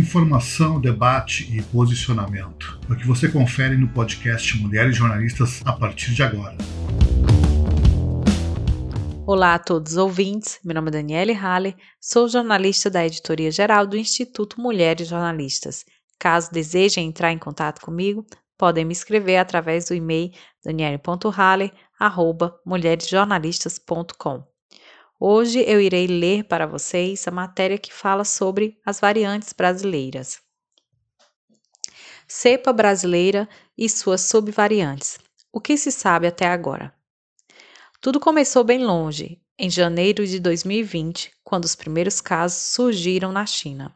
Informação, debate e posicionamento. É o que você confere no podcast Mulheres Jornalistas a partir de agora. Olá a todos os ouvintes, meu nome é Daniele Halle, sou jornalista da editoria geral do Instituto Mulheres Jornalistas. Caso desejem entrar em contato comigo, podem me escrever através do e-mail daniele.halle.mulheresjornalistas.com. Hoje eu irei ler para vocês a matéria que fala sobre as variantes brasileiras. Cepa brasileira e suas subvariantes. O que se sabe até agora? Tudo começou bem longe, em janeiro de 2020, quando os primeiros casos surgiram na China.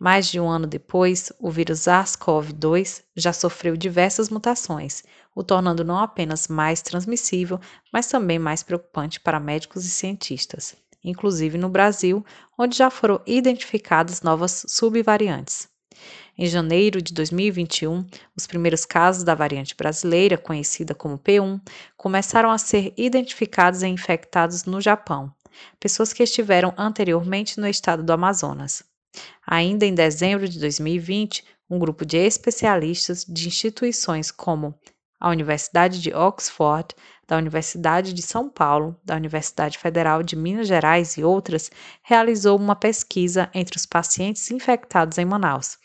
Mais de um ano depois, o vírus SARS-CoV-2 já sofreu diversas mutações, o tornando não apenas mais transmissível, mas também mais preocupante para médicos e cientistas, inclusive no Brasil, onde já foram identificadas novas subvariantes. Em janeiro de 2021, os primeiros casos da variante brasileira, conhecida como P1, começaram a ser identificados e infectados no Japão, pessoas que estiveram anteriormente no estado do Amazonas. Ainda em dezembro de 2020, um grupo de especialistas de instituições como a Universidade de Oxford, da Universidade de São Paulo, da Universidade Federal de Minas Gerais e outras, realizou uma pesquisa entre os pacientes infectados em Manaus.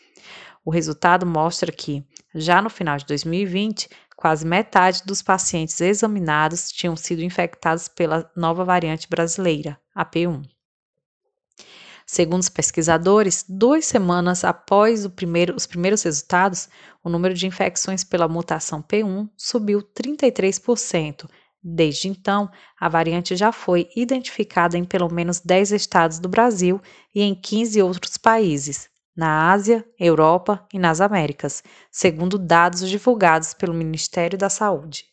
O resultado mostra que, já no final de 2020, quase metade dos pacientes examinados tinham sido infectados pela nova variante brasileira, a P1. Segundo os pesquisadores, duas semanas após primeiro, os primeiros resultados, o número de infecções pela mutação P1 subiu 33%. Desde então, a variante já foi identificada em pelo menos 10 estados do Brasil e em 15 outros países, na Ásia, Europa e nas Américas, segundo dados divulgados pelo Ministério da Saúde.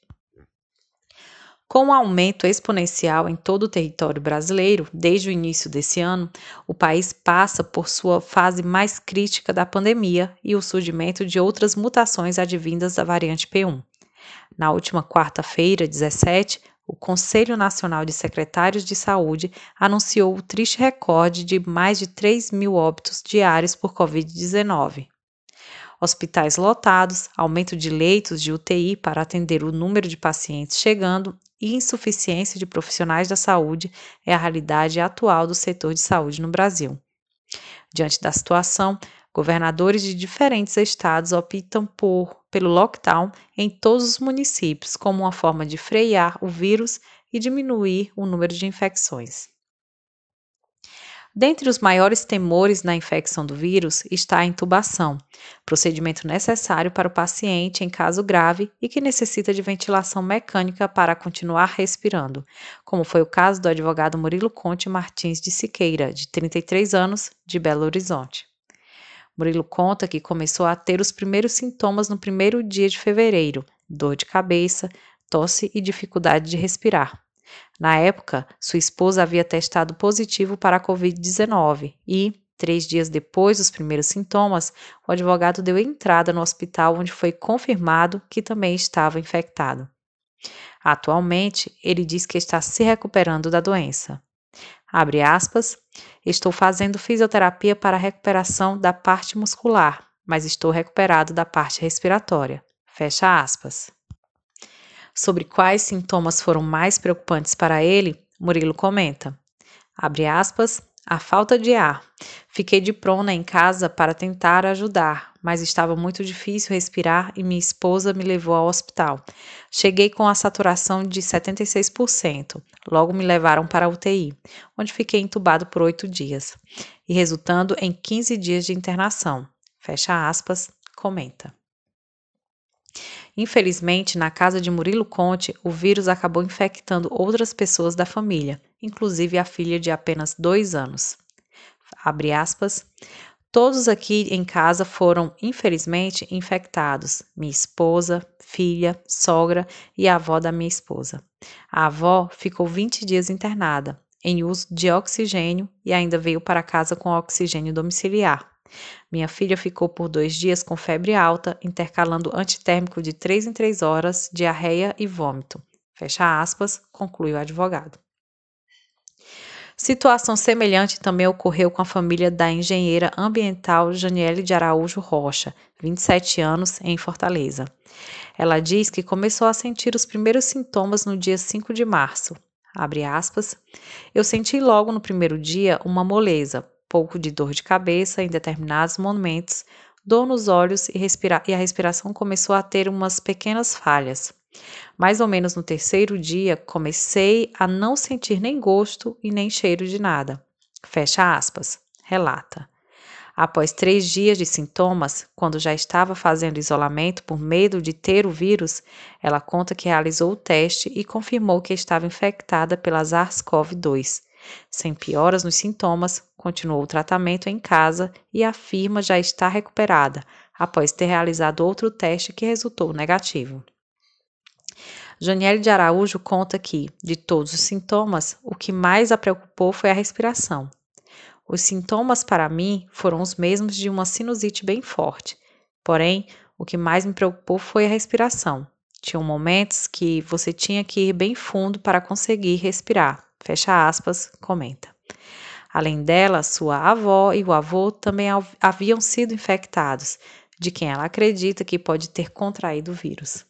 Com o um aumento exponencial em todo o território brasileiro desde o início desse ano, o país passa por sua fase mais crítica da pandemia e o surgimento de outras mutações advindas da variante P1. Na última quarta-feira, 17, o Conselho Nacional de Secretários de Saúde anunciou o triste recorde de mais de 3 mil óbitos diários por Covid-19 hospitais lotados, aumento de leitos de UTI para atender o número de pacientes chegando e insuficiência de profissionais da saúde é a realidade atual do setor de saúde no Brasil. Diante da situação, governadores de diferentes estados optam por pelo lockdown em todos os municípios como uma forma de frear o vírus e diminuir o número de infecções. Dentre os maiores temores na infecção do vírus está a intubação, procedimento necessário para o paciente em caso grave e que necessita de ventilação mecânica para continuar respirando, como foi o caso do advogado Murilo Conte Martins de Siqueira, de 33 anos, de Belo Horizonte. Murilo conta que começou a ter os primeiros sintomas no primeiro dia de fevereiro: dor de cabeça, tosse e dificuldade de respirar. Na época, sua esposa havia testado positivo para a Covid-19 e, três dias depois dos primeiros sintomas, o advogado deu entrada no hospital onde foi confirmado que também estava infectado. Atualmente, ele diz que está se recuperando da doença. Abre aspas, estou fazendo fisioterapia para a recuperação da parte muscular, mas estou recuperado da parte respiratória. Fecha aspas. Sobre quais sintomas foram mais preocupantes para ele, Murilo comenta. Abre aspas, a falta de ar. Fiquei de prona em casa para tentar ajudar, mas estava muito difícil respirar e minha esposa me levou ao hospital. Cheguei com a saturação de 76%. Logo me levaram para a UTI, onde fiquei entubado por oito dias, e resultando em 15 dias de internação. Fecha aspas, comenta. Infelizmente, na casa de Murilo Conte, o vírus acabou infectando outras pessoas da família, inclusive a filha de apenas dois anos. Abre aspas. Todos aqui em casa foram, infelizmente, infectados: minha esposa, filha, sogra e a avó da minha esposa. A avó ficou 20 dias internada, em uso de oxigênio e ainda veio para casa com oxigênio domiciliar. Minha filha ficou por dois dias com febre alta, intercalando antitérmico de três em três horas, diarreia e vômito. Fecha aspas, conclui o advogado. Situação semelhante também ocorreu com a família da engenheira ambiental Janiele de Araújo Rocha, 27 anos, em Fortaleza. Ela diz que começou a sentir os primeiros sintomas no dia 5 de março. Abre aspas. Eu senti logo no primeiro dia uma moleza, pouco de dor de cabeça em determinados momentos, dor nos olhos e, e a respiração começou a ter umas pequenas falhas. Mais ou menos no terceiro dia, comecei a não sentir nem gosto e nem cheiro de nada. Fecha aspas. Relata. Após três dias de sintomas, quando já estava fazendo isolamento por medo de ter o vírus, ela conta que realizou o teste e confirmou que estava infectada pela SARS-CoV-2. Sem pioras nos sintomas, continuou o tratamento em casa e afirma já estar recuperada, após ter realizado outro teste que resultou negativo. Janiele de Araújo conta que, de todos os sintomas, o que mais a preocupou foi a respiração. Os sintomas para mim foram os mesmos de uma sinusite bem forte, porém, o que mais me preocupou foi a respiração. Tinham momentos que você tinha que ir bem fundo para conseguir respirar. Fecha aspas, comenta. Além dela, sua avó e o avô também haviam sido infectados, de quem ela acredita que pode ter contraído o vírus.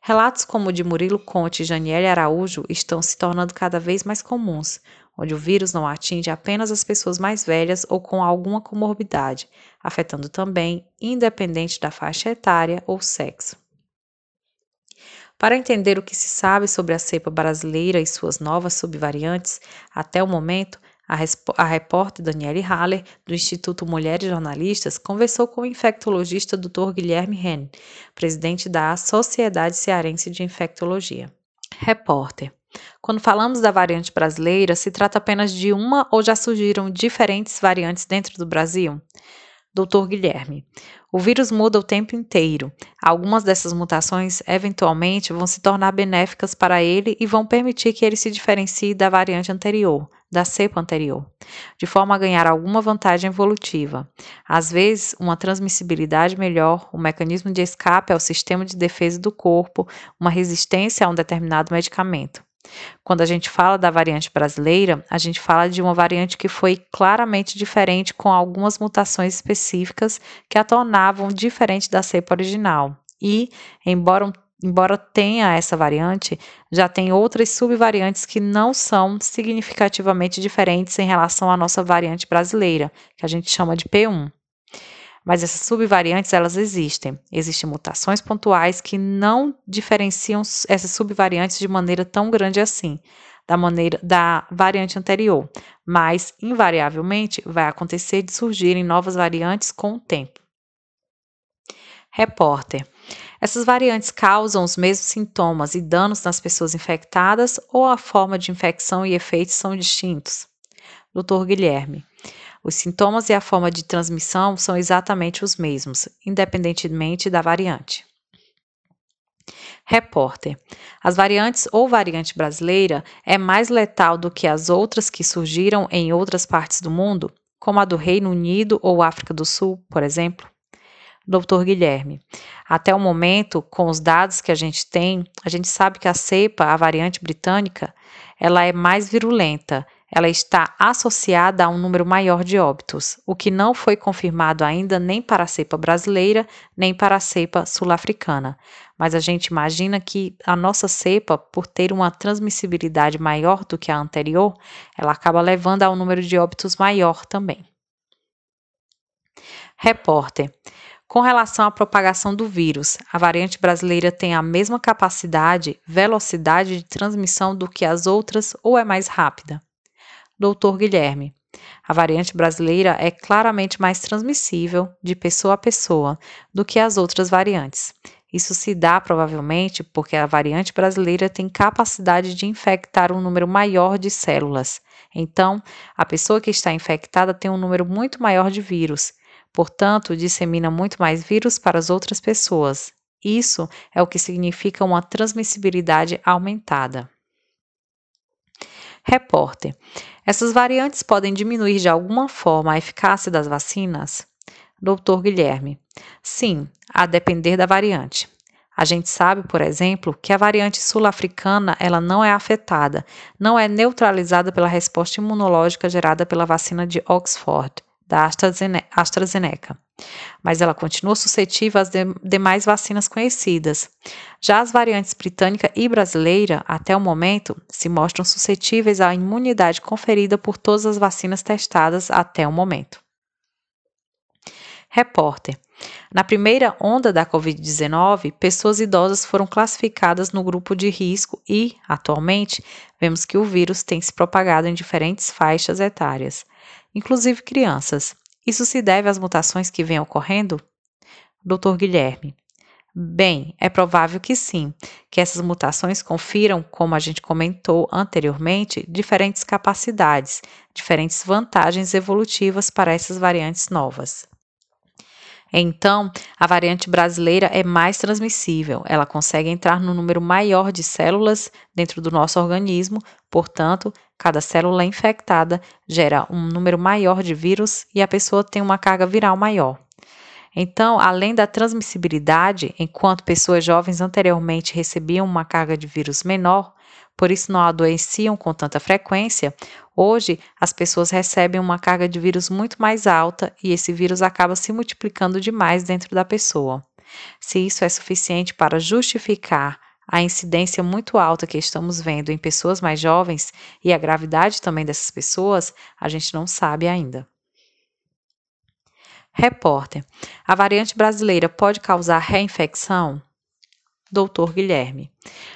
Relatos como o de Murilo Conte e Janiele Araújo estão se tornando cada vez mais comuns, onde o vírus não atinge apenas as pessoas mais velhas ou com alguma comorbidade, afetando também, independente da faixa etária ou sexo. Para entender o que se sabe sobre a cepa brasileira e suas novas subvariantes, até o momento, a, a repórter Daniele Haller, do Instituto Mulheres Jornalistas, conversou com o infectologista Dr. Guilherme Henn, presidente da Sociedade Cearense de Infectologia. Repórter. Quando falamos da variante brasileira, se trata apenas de uma ou já surgiram diferentes variantes dentro do Brasil? Doutor Guilherme. O vírus muda o tempo inteiro. Algumas dessas mutações eventualmente vão se tornar benéficas para ele e vão permitir que ele se diferencie da variante anterior, da cepa anterior, de forma a ganhar alguma vantagem evolutiva. Às vezes, uma transmissibilidade melhor, um mecanismo de escape ao sistema de defesa do corpo, uma resistência a um determinado medicamento. Quando a gente fala da variante brasileira, a gente fala de uma variante que foi claramente diferente, com algumas mutações específicas que a tornavam diferente da cepa original. E, embora, embora tenha essa variante, já tem outras subvariantes que não são significativamente diferentes em relação à nossa variante brasileira, que a gente chama de P1. Mas essas subvariantes, elas existem. Existem mutações pontuais que não diferenciam essas subvariantes de maneira tão grande assim, da maneira da variante anterior, mas invariavelmente vai acontecer de surgirem novas variantes com o tempo. Repórter. Essas variantes causam os mesmos sintomas e danos nas pessoas infectadas ou a forma de infecção e efeitos são distintos? Dr. Guilherme. Os sintomas e a forma de transmissão são exatamente os mesmos, independentemente da variante. Repórter. As variantes ou variante brasileira é mais letal do que as outras que surgiram em outras partes do mundo, como a do Reino Unido ou África do Sul, por exemplo? Doutor Guilherme. Até o momento, com os dados que a gente tem, a gente sabe que a cepa, a variante britânica, ela é mais virulenta ela está associada a um número maior de óbitos, o que não foi confirmado ainda nem para a cepa brasileira, nem para a cepa sul-africana. Mas a gente imagina que a nossa cepa, por ter uma transmissibilidade maior do que a anterior, ela acaba levando a um número de óbitos maior também. Repórter. Com relação à propagação do vírus, a variante brasileira tem a mesma capacidade, velocidade de transmissão do que as outras ou é mais rápida? Doutor Guilherme. A variante brasileira é claramente mais transmissível de pessoa a pessoa do que as outras variantes. Isso se dá provavelmente porque a variante brasileira tem capacidade de infectar um número maior de células. Então, a pessoa que está infectada tem um número muito maior de vírus, portanto, dissemina muito mais vírus para as outras pessoas. Isso é o que significa uma transmissibilidade aumentada. Repórter. Essas variantes podem diminuir de alguma forma a eficácia das vacinas? Doutor Guilherme. Sim, a depender da variante. A gente sabe, por exemplo, que a variante sul-africana ela não é afetada, não é neutralizada pela resposta imunológica gerada pela vacina de Oxford, da AstraZeneca, mas ela continua suscetível às de demais vacinas conhecidas. Já as variantes britânica e brasileira, até o momento, se mostram suscetíveis à imunidade conferida por todas as vacinas testadas até o momento. Repórter. Na primeira onda da Covid-19, pessoas idosas foram classificadas no grupo de risco e, atualmente, vemos que o vírus tem se propagado em diferentes faixas etárias, inclusive crianças. Isso se deve às mutações que vêm ocorrendo? Dr. Guilherme. Bem, é provável que sim, que essas mutações confiram, como a gente comentou anteriormente, diferentes capacidades, diferentes vantagens evolutivas para essas variantes novas. Então, a variante brasileira é mais transmissível, ela consegue entrar no número maior de células dentro do nosso organismo, portanto, cada célula infectada gera um número maior de vírus e a pessoa tem uma carga viral maior. Então, além da transmissibilidade, enquanto pessoas jovens anteriormente recebiam uma carga de vírus menor, por isso não adoeciam com tanta frequência, hoje as pessoas recebem uma carga de vírus muito mais alta e esse vírus acaba se multiplicando demais dentro da pessoa. Se isso é suficiente para justificar a incidência muito alta que estamos vendo em pessoas mais jovens e a gravidade também dessas pessoas, a gente não sabe ainda. Repórter: A variante brasileira pode causar reinfecção? Doutor Guilherme.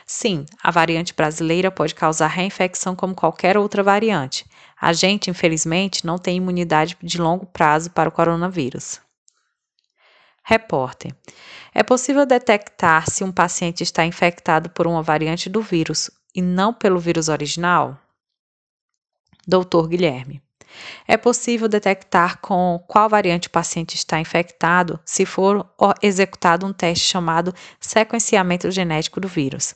Sim, a variante brasileira pode causar reinfecção como qualquer outra variante. A gente, infelizmente, não tem imunidade de longo prazo para o coronavírus. Repórter. É possível detectar se um paciente está infectado por uma variante do vírus e não pelo vírus original? Doutor Guilherme. É possível detectar com qual variante o paciente está infectado se for executado um teste chamado sequenciamento genético do vírus.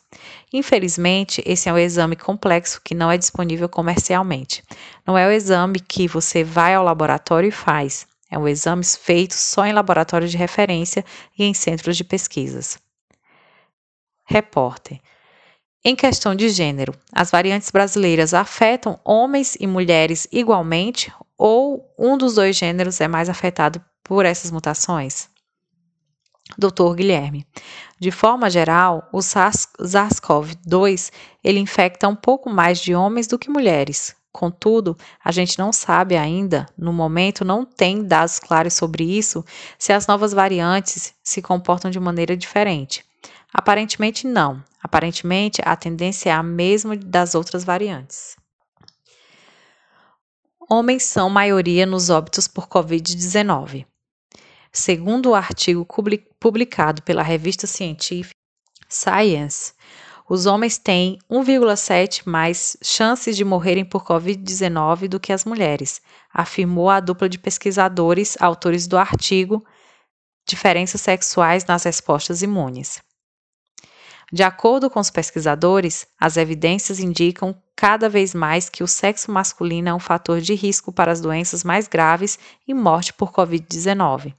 Infelizmente, esse é um exame complexo que não é disponível comercialmente. Não é o exame que você vai ao laboratório e faz. É um exame feito só em laboratórios de referência e em centros de pesquisas. Repórter. Em questão de gênero, as variantes brasileiras afetam homens e mulheres igualmente ou um dos dois gêneros é mais afetado por essas mutações? Dr. Guilherme. De forma geral, o SARS-CoV-2 ele infecta um pouco mais de homens do que mulheres. Contudo, a gente não sabe ainda, no momento não tem dados claros sobre isso, se as novas variantes se comportam de maneira diferente. Aparentemente não. Aparentemente a tendência é a mesma das outras variantes. Homens são maioria nos óbitos por Covid-19. Segundo o artigo publicado pela revista científica Science, os homens têm 1,7 mais chances de morrerem por Covid-19 do que as mulheres, afirmou a dupla de pesquisadores autores do artigo Diferenças Sexuais nas Respostas Imunes. De acordo com os pesquisadores, as evidências indicam cada vez mais que o sexo masculino é um fator de risco para as doenças mais graves e morte por Covid-19.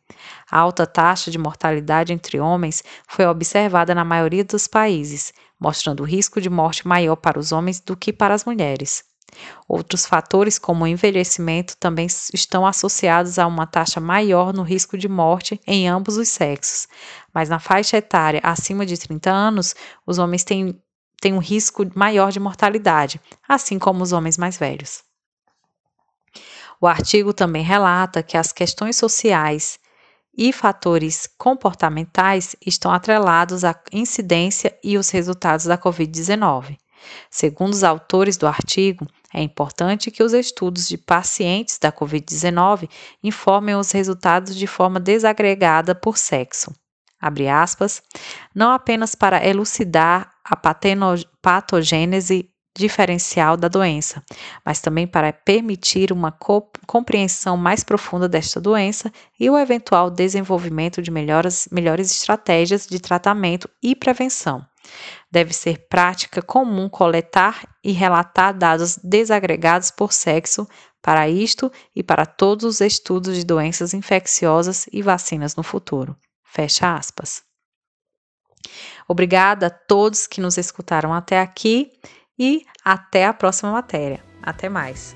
A alta taxa de mortalidade entre homens foi observada na maioria dos países, mostrando o risco de morte maior para os homens do que para as mulheres. Outros fatores, como o envelhecimento, também estão associados a uma taxa maior no risco de morte em ambos os sexos, mas na faixa etária acima de 30 anos, os homens têm, têm um risco maior de mortalidade, assim como os homens mais velhos. O artigo também relata que as questões sociais e fatores comportamentais estão atrelados à incidência e os resultados da Covid-19. Segundo os autores do artigo, é importante que os estudos de pacientes da Covid-19 informem os resultados de forma desagregada por sexo. Aspas, não apenas para elucidar a patogênese diferencial da doença, mas também para permitir uma compreensão mais profunda desta doença e o eventual desenvolvimento de melhores, melhores estratégias de tratamento e prevenção. Deve ser prática comum coletar e relatar dados desagregados por sexo para isto e para todos os estudos de doenças infecciosas e vacinas no futuro. Fecha aspas. Obrigada a todos que nos escutaram até aqui e até a próxima matéria. Até mais!